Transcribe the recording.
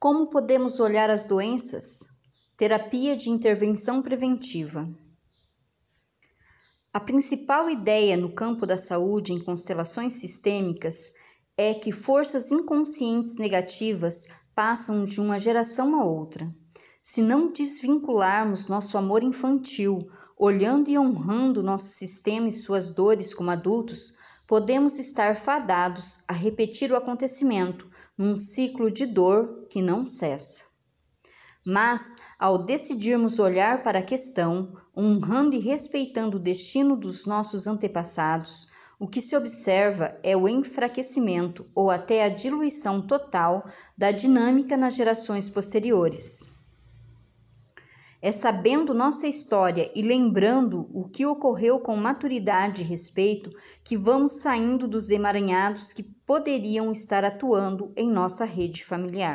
Como podemos olhar as doenças? Terapia de intervenção preventiva. A principal ideia no campo da saúde em constelações sistêmicas é que forças inconscientes negativas passam de uma geração a outra. Se não desvincularmos nosso amor infantil, olhando e honrando nosso sistema e suas dores como adultos, podemos estar fadados a repetir o acontecimento num ciclo de dor que não cessa. Mas, ao decidirmos olhar para a questão, honrando e respeitando o destino dos nossos antepassados, o que se observa é o enfraquecimento ou até a diluição total da dinâmica nas gerações posteriores. É sabendo nossa história e lembrando o que ocorreu com maturidade e respeito que vamos saindo dos emaranhados que poderiam estar atuando em nossa rede familiar.